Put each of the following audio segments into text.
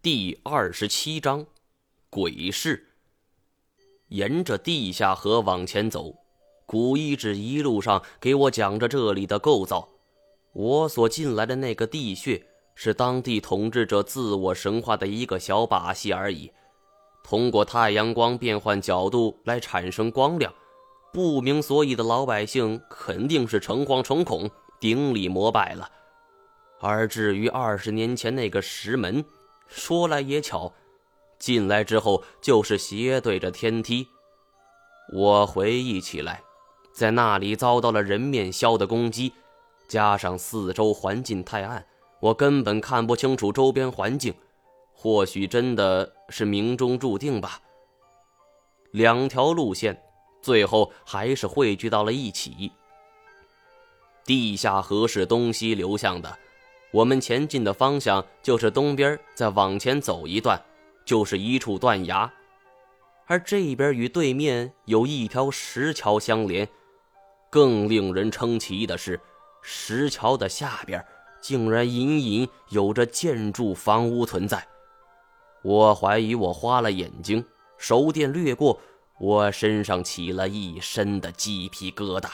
第二十七章，鬼市。沿着地下河往前走，古一指一路上给我讲着这里的构造。我所进来的那个地穴，是当地统治者自我神话的一个小把戏而已。通过太阳光变换角度来产生光亮，不明所以的老百姓肯定是诚惶诚恐，顶礼膜拜了。而至于二十年前那个石门，说来也巧，进来之后就是斜对着天梯。我回忆起来，在那里遭到了人面鸮的攻击，加上四周环境太暗，我根本看不清楚周边环境。或许真的是命中注定吧。两条路线最后还是汇聚到了一起。地下河是东西流向的，我们前进的方向就是东边，再往前走一段，就是一处断崖。而这边与对面有一条石桥相连。更令人称奇的是，石桥的下边竟然隐隐有着建筑房屋存在。我怀疑我花了眼睛，手电掠过，我身上起了一身的鸡皮疙瘩。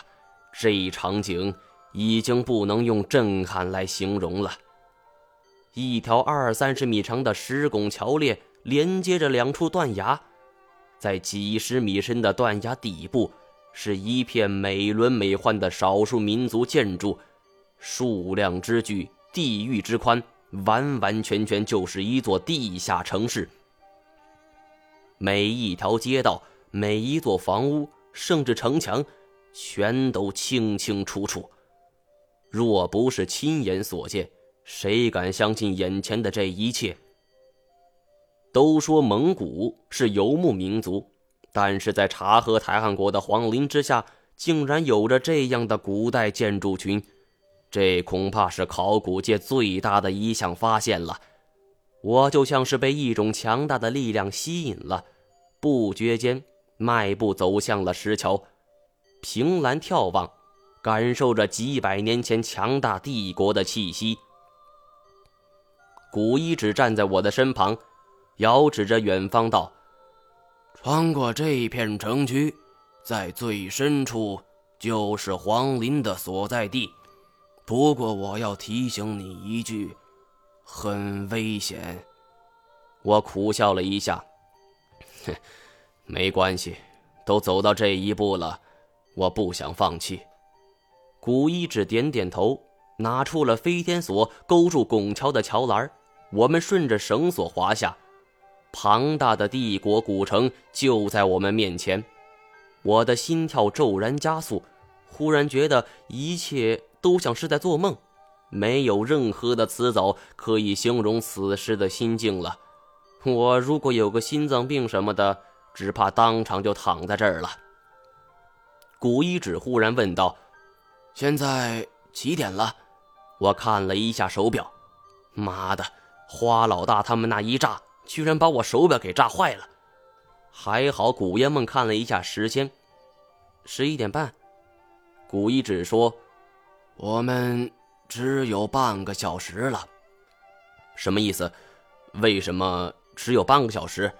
这一场景已经不能用震撼来形容了。一条二三十米长的石拱桥链连接着两处断崖，在几十米深的断崖底部，是一片美轮美奂的少数民族建筑，数量之巨，地域之宽。完完全全就是一座地下城市，每一条街道、每一座房屋，甚至城墙，全都清清楚楚。若不是亲眼所见，谁敢相信眼前的这一切？都说蒙古是游牧民族，但是在察合台汗国的皇陵之下，竟然有着这样的古代建筑群。这恐怕是考古界最大的一项发现了。我就像是被一种强大的力量吸引了，不觉间迈步走向了石桥，凭栏眺望，感受着几百年前强大帝国的气息。古一指站在我的身旁，遥指着远方道：“穿过这片城区，在最深处就是皇陵的所在地。”不过我要提醒你一句，很危险。我苦笑了一下，哼，没关系，都走到这一步了，我不想放弃。古一指点点头，拿出了飞天锁，勾住拱桥的桥栏。我们顺着绳索滑下，庞大的帝国古城就在我们面前。我的心跳骤然加速，忽然觉得一切。都像是在做梦，没有任何的词藻可以形容此时的心境了。我如果有个心脏病什么的，只怕当场就躺在这儿了。古一指忽然问道：“现在几点了？”我看了一下手表，妈的，花老大他们那一炸，居然把我手表给炸坏了。还好古烟梦看了一下时间，十一点半。古一指说。我们只有半个小时了，什么意思？为什么只有半个小时？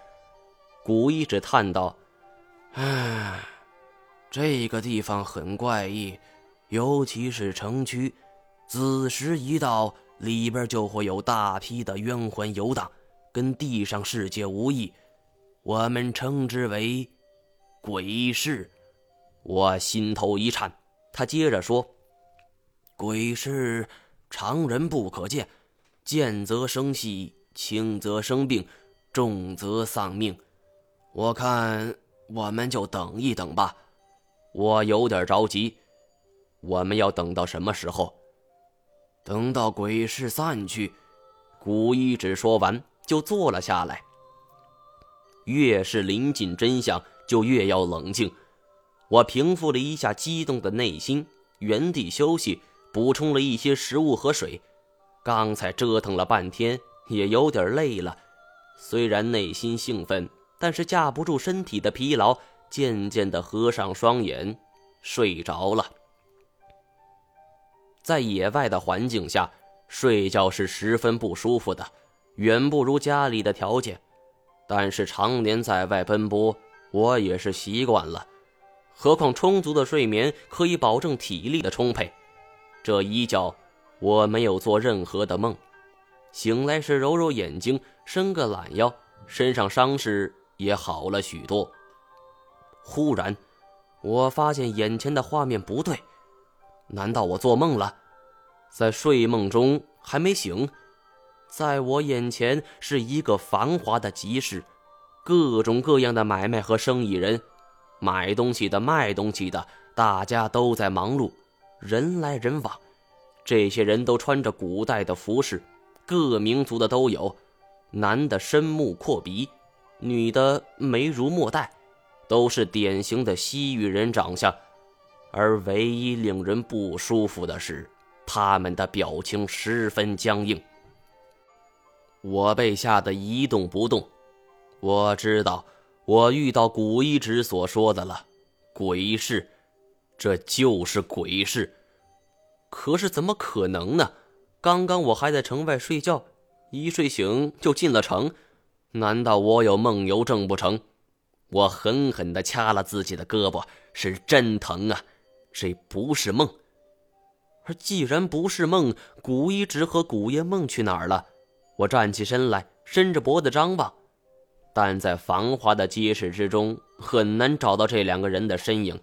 古一指叹道：“唉，这个地方很怪异，尤其是城区，子时一到，里边就会有大批的冤魂游荡，跟地上世界无异。我们称之为鬼市。”我心头一颤，他接着说。鬼市，常人不可见，见则生息，轻则生病，重则丧命。我看我们就等一等吧。我有点着急。我们要等到什么时候？等到鬼市散去。古一指说完，就坐了下来。越是临近真相，就越要冷静。我平复了一下激动的内心，原地休息。补充了一些食物和水，刚才折腾了半天，也有点累了。虽然内心兴奋，但是架不住身体的疲劳，渐渐的合上双眼，睡着了。在野外的环境下睡觉是十分不舒服的，远不如家里的条件，但是常年在外奔波，我也是习惯了。何况充足的睡眠可以保证体力的充沛。这一觉，我没有做任何的梦。醒来时揉揉眼睛，伸个懒腰，身上伤势也好了许多。忽然，我发现眼前的画面不对，难道我做梦了？在睡梦中还没醒，在我眼前是一个繁华的集市，各种各样的买卖和生意人，买东西的、卖东西的，大家都在忙碌，人来人往。这些人都穿着古代的服饰，各民族的都有，男的深目阔鼻，女的眉如墨黛。都是典型的西域人长相，而唯一令人不舒服的是，他们的表情十分僵硬。我被吓得一动不动。我知道，我遇到古一指所说的了，鬼市，这就是鬼市。可是怎么可能呢？刚刚我还在城外睡觉，一睡醒就进了城，难道我有梦游症不成？我狠狠地掐了自己的胳膊，是真疼啊！这不是梦。而既然不是梦，古一直和古爷梦去哪儿了？我站起身来，伸着脖子张望，但在繁华的街市之中，很难找到这两个人的身影。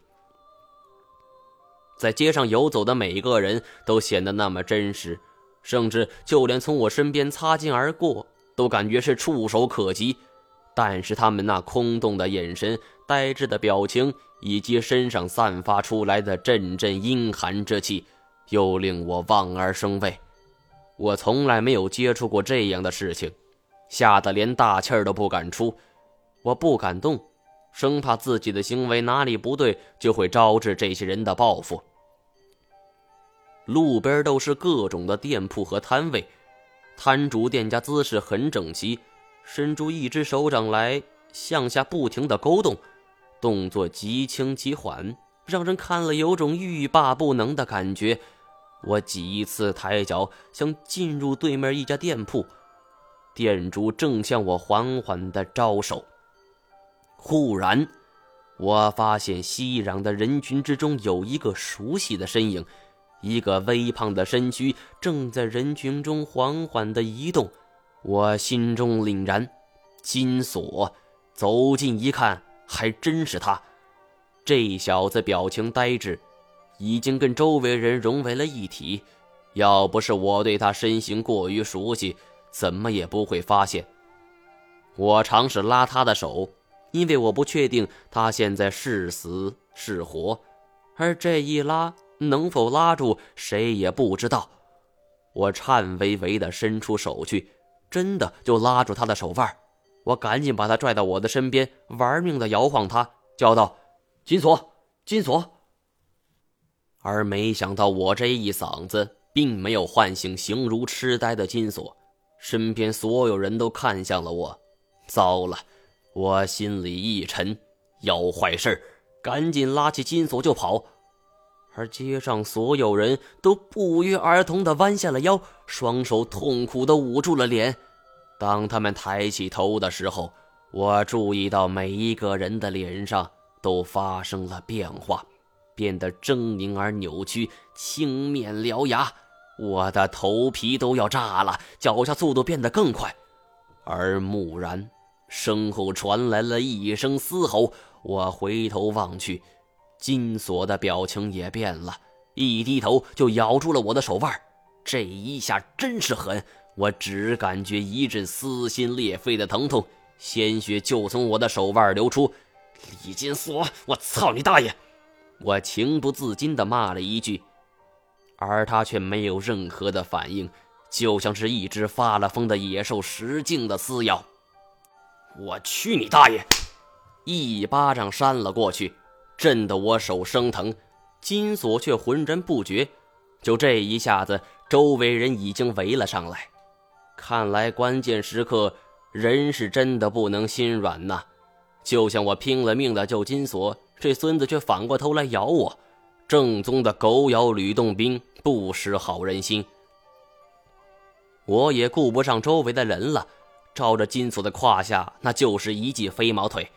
在街上游走的每个人都显得那么真实，甚至就连从我身边擦肩而过，都感觉是触手可及。但是他们那空洞的眼神、呆滞的表情，以及身上散发出来的阵阵阴寒之气，又令我望而生畏。我从来没有接触过这样的事情，吓得连大气儿都不敢出。我不敢动，生怕自己的行为哪里不对，就会招致这些人的报复。路边都是各种的店铺和摊位，摊主店家姿势很整齐。伸出一只手掌来，向下不停的勾动，动作极轻极缓，让人看了有种欲罢不能的感觉。我几次抬脚想进入对面一家店铺，店主正向我缓缓的招手。忽然，我发现熙攘的人群之中有一个熟悉的身影，一个微胖的身躯正在人群中缓缓的移动。我心中凛然，金锁走近一看，还真是他。这小子表情呆滞，已经跟周围人融为了一体。要不是我对他身形过于熟悉，怎么也不会发现。我尝试拉他的手，因为我不确定他现在是死是活，而这一拉能否拉住，谁也不知道。我颤巍巍地伸出手去。真的就拉住他的手腕，我赶紧把他拽到我的身边，玩命的摇晃他，叫道：“金锁，金锁。”而没想到我这一嗓子并没有唤醒形如痴呆的金锁，身边所有人都看向了我。糟了，我心里一沉，要坏事赶紧拉起金锁就跑。而街上所有人都不约而同的弯下了腰，双手痛苦的捂住了脸。当他们抬起头的时候，我注意到每一个人的脸上都发生了变化，变得狰狞而扭曲，青面獠牙。我的头皮都要炸了，脚下速度变得更快。而蓦然，身后传来了一声嘶吼，我回头望去。金锁的表情也变了，一低头就咬住了我的手腕。这一下真是狠，我只感觉一阵撕心裂肺的疼痛，鲜血就从我的手腕流出。李金锁，我操你大爷！我情不自禁地骂了一句，而他却没有任何的反应，就像是一只发了疯的野兽使劲的撕咬。我去你大爷！一巴掌扇了过去。震得我手生疼，金锁却浑然不觉。就这一下子，周围人已经围了上来。看来关键时刻，人是真的不能心软呐。就像我拼了命的救金锁，这孙子却反过头来咬我。正宗的狗咬吕洞宾，不识好人心。我也顾不上周围的人了，照着金锁的胯下，那就是一记飞毛腿。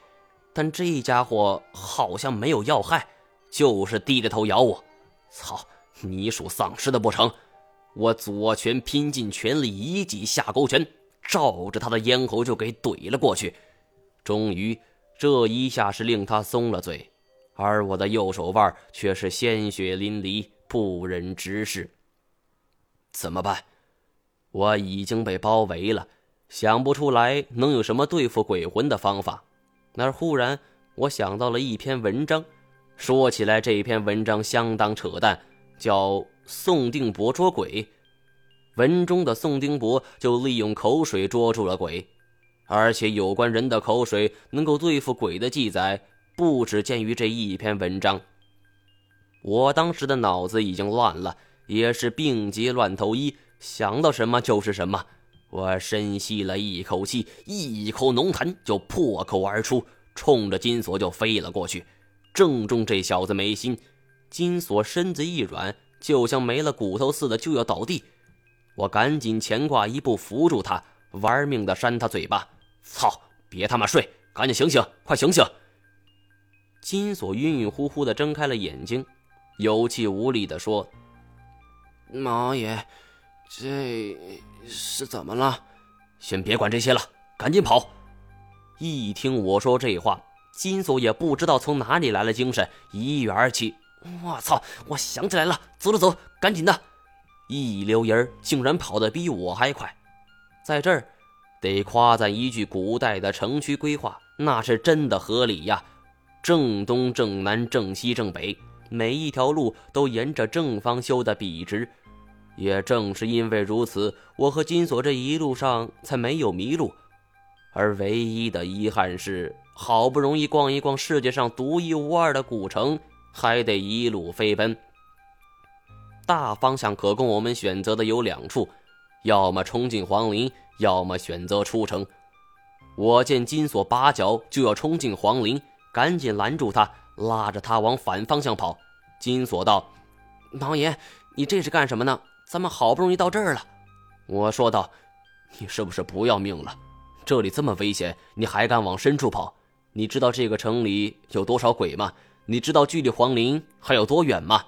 但这家伙好像没有要害，就是低着头咬我。操，你属丧尸的不成？我左拳拼尽全力，一记下勾拳，照着他的咽喉就给怼了过去。终于，这一下是令他松了嘴，而我的右手腕却是鲜血淋漓，不忍直视。怎么办？我已经被包围了，想不出来能有什么对付鬼魂的方法。那忽然，我想到了一篇文章，说起来这篇文章相当扯淡，叫。宋定伯捉鬼，文中的宋定伯就利用口水捉住了鬼，而且有关人的口水能够对付鬼的记载不只见于这一篇文章。我当时的脑子已经乱了，也是病急乱投医，想到什么就是什么。我深吸了一口气，一口浓痰就破口而出，冲着金锁就飞了过去，正中这小子眉心。金锁身子一软。就像没了骨头似的，就要倒地。我赶紧前挂一步扶住他，玩命的扇他嘴巴。操！别他妈睡，赶紧醒醒，快醒醒！金锁晕晕乎乎的睁开了眼睛，有气无力的说：“毛爷，这是怎么了？先别管这些了，赶紧跑！”一听我说这话，金锁也不知道从哪里来了精神，一跃而起。我操！我想起来了，走走走，赶紧的！一溜烟儿，竟然跑得比我还快。在这儿，得夸赞一句古代的城区规划，那是真的合理呀！正东、正南、正西、正北，每一条路都沿着正方修的笔直。也正是因为如此，我和金锁这一路上才没有迷路。而唯一的遗憾是，好不容易逛一逛世界上独一无二的古城。还得一路飞奔。大方向可供我们选择的有两处，要么冲进皇陵，要么选择出城。我见金锁拔脚就要冲进皇陵，赶紧拦住他，拉着他往反方向跑。金锁道：“王爷，你这是干什么呢？咱们好不容易到这儿了。”我说道：“你是不是不要命了？这里这么危险，你还敢往深处跑？你知道这个城里有多少鬼吗？”你知道距离皇陵还有多远吗，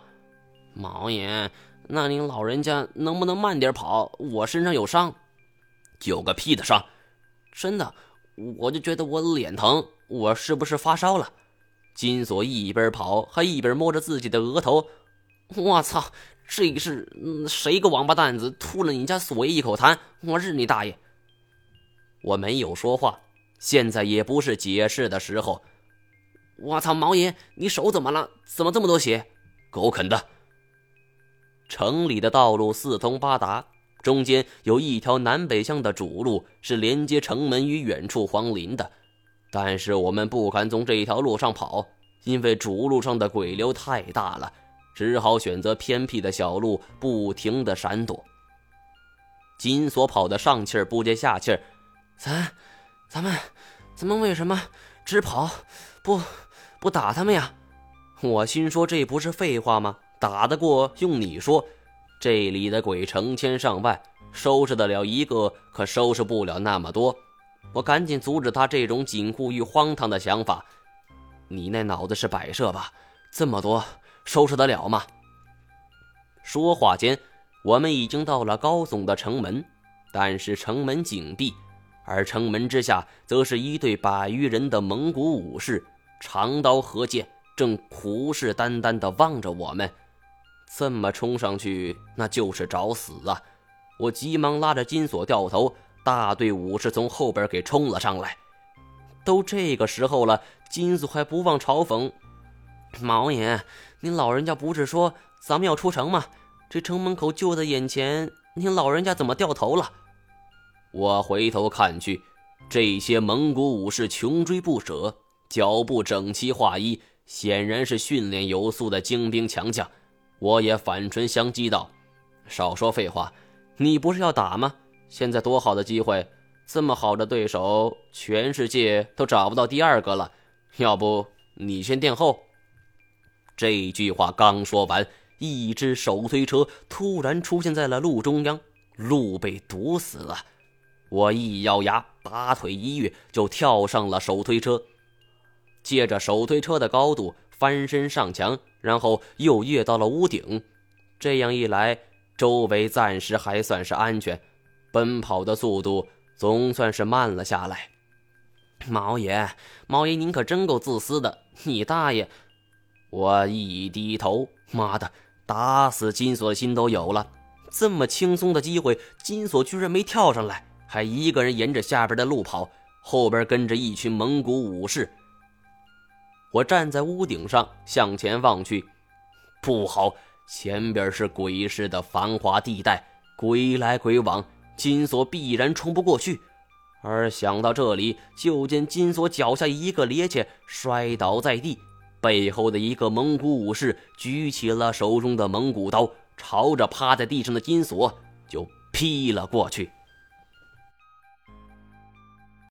毛爷？那您老人家能不能慢点跑？我身上有伤，有个屁的伤！真的，我就觉得我脸疼，我是不是发烧了？金锁一边跑还一边摸着自己的额头。我操！这是谁个王八蛋子吐了你家锁爷一口痰？我日你大爷！我没有说话，现在也不是解释的时候。我操，毛爷，你手怎么了？怎么这么多血？狗啃的！城里的道路四通八达，中间有一条南北向的主路，是连接城门与远处皇陵的。但是我们不敢从这条路上跑，因为主路上的鬼流太大了，只好选择偏僻的小路，不停的闪躲。金锁跑得上气儿不接下气儿，咱，咱们，咱们为什么只跑不？不打他们呀！我心说这不是废话吗？打得过用你说，这里的鬼成千上万，收拾得了一个，可收拾不了那么多。我赶紧阻止他这种紧箍与荒唐的想法。你那脑子是摆设吧？这么多收拾得了吗？说话间，我们已经到了高耸的城门，但是城门紧闭，而城门之下则是一队百余人的蒙古武士。长刀和剑，正虎视眈眈地望着我们。这么冲上去，那就是找死啊！我急忙拉着金锁掉头，大队武士从后边给冲了上来。都这个时候了，金锁还不忘嘲讽：“毛爷，您老人家不是说咱们要出城吗？这城门口就在眼前，您老人家怎么掉头了？”我回头看去，这些蒙古武士穷追不舍。脚步整齐划一，显然是训练有素的精兵强将。我也反唇相讥道：“少说废话，你不是要打吗？现在多好的机会，这么好的对手，全世界都找不到第二个了。要不你先殿后？”这句话刚说完，一只手推车突然出现在了路中央。路被堵死了。我一咬牙，拔腿一跃，就跳上了手推车，借着手推车的高度翻身上墙，然后又跃到了屋顶。这样一来，周围暂时还算是安全，奔跑的速度总算是慢了下来。毛爷，毛爷，您可真够自私的！你大爷！我一低头，妈的，打死金锁心都有了。这么轻松的机会，金锁居然没跳上来，还一个人沿着下边的路跑，后边跟着一群蒙古武士。我站在屋顶上向前望去，不好，前边是鬼市的繁华地带，鬼来鬼往，金锁必然冲不过去。而想到这里，就见金锁脚下一个趔趄，摔倒在地，背后的一个蒙古武士举起了手中的蒙古刀，朝着趴在地上的金锁就劈了过去。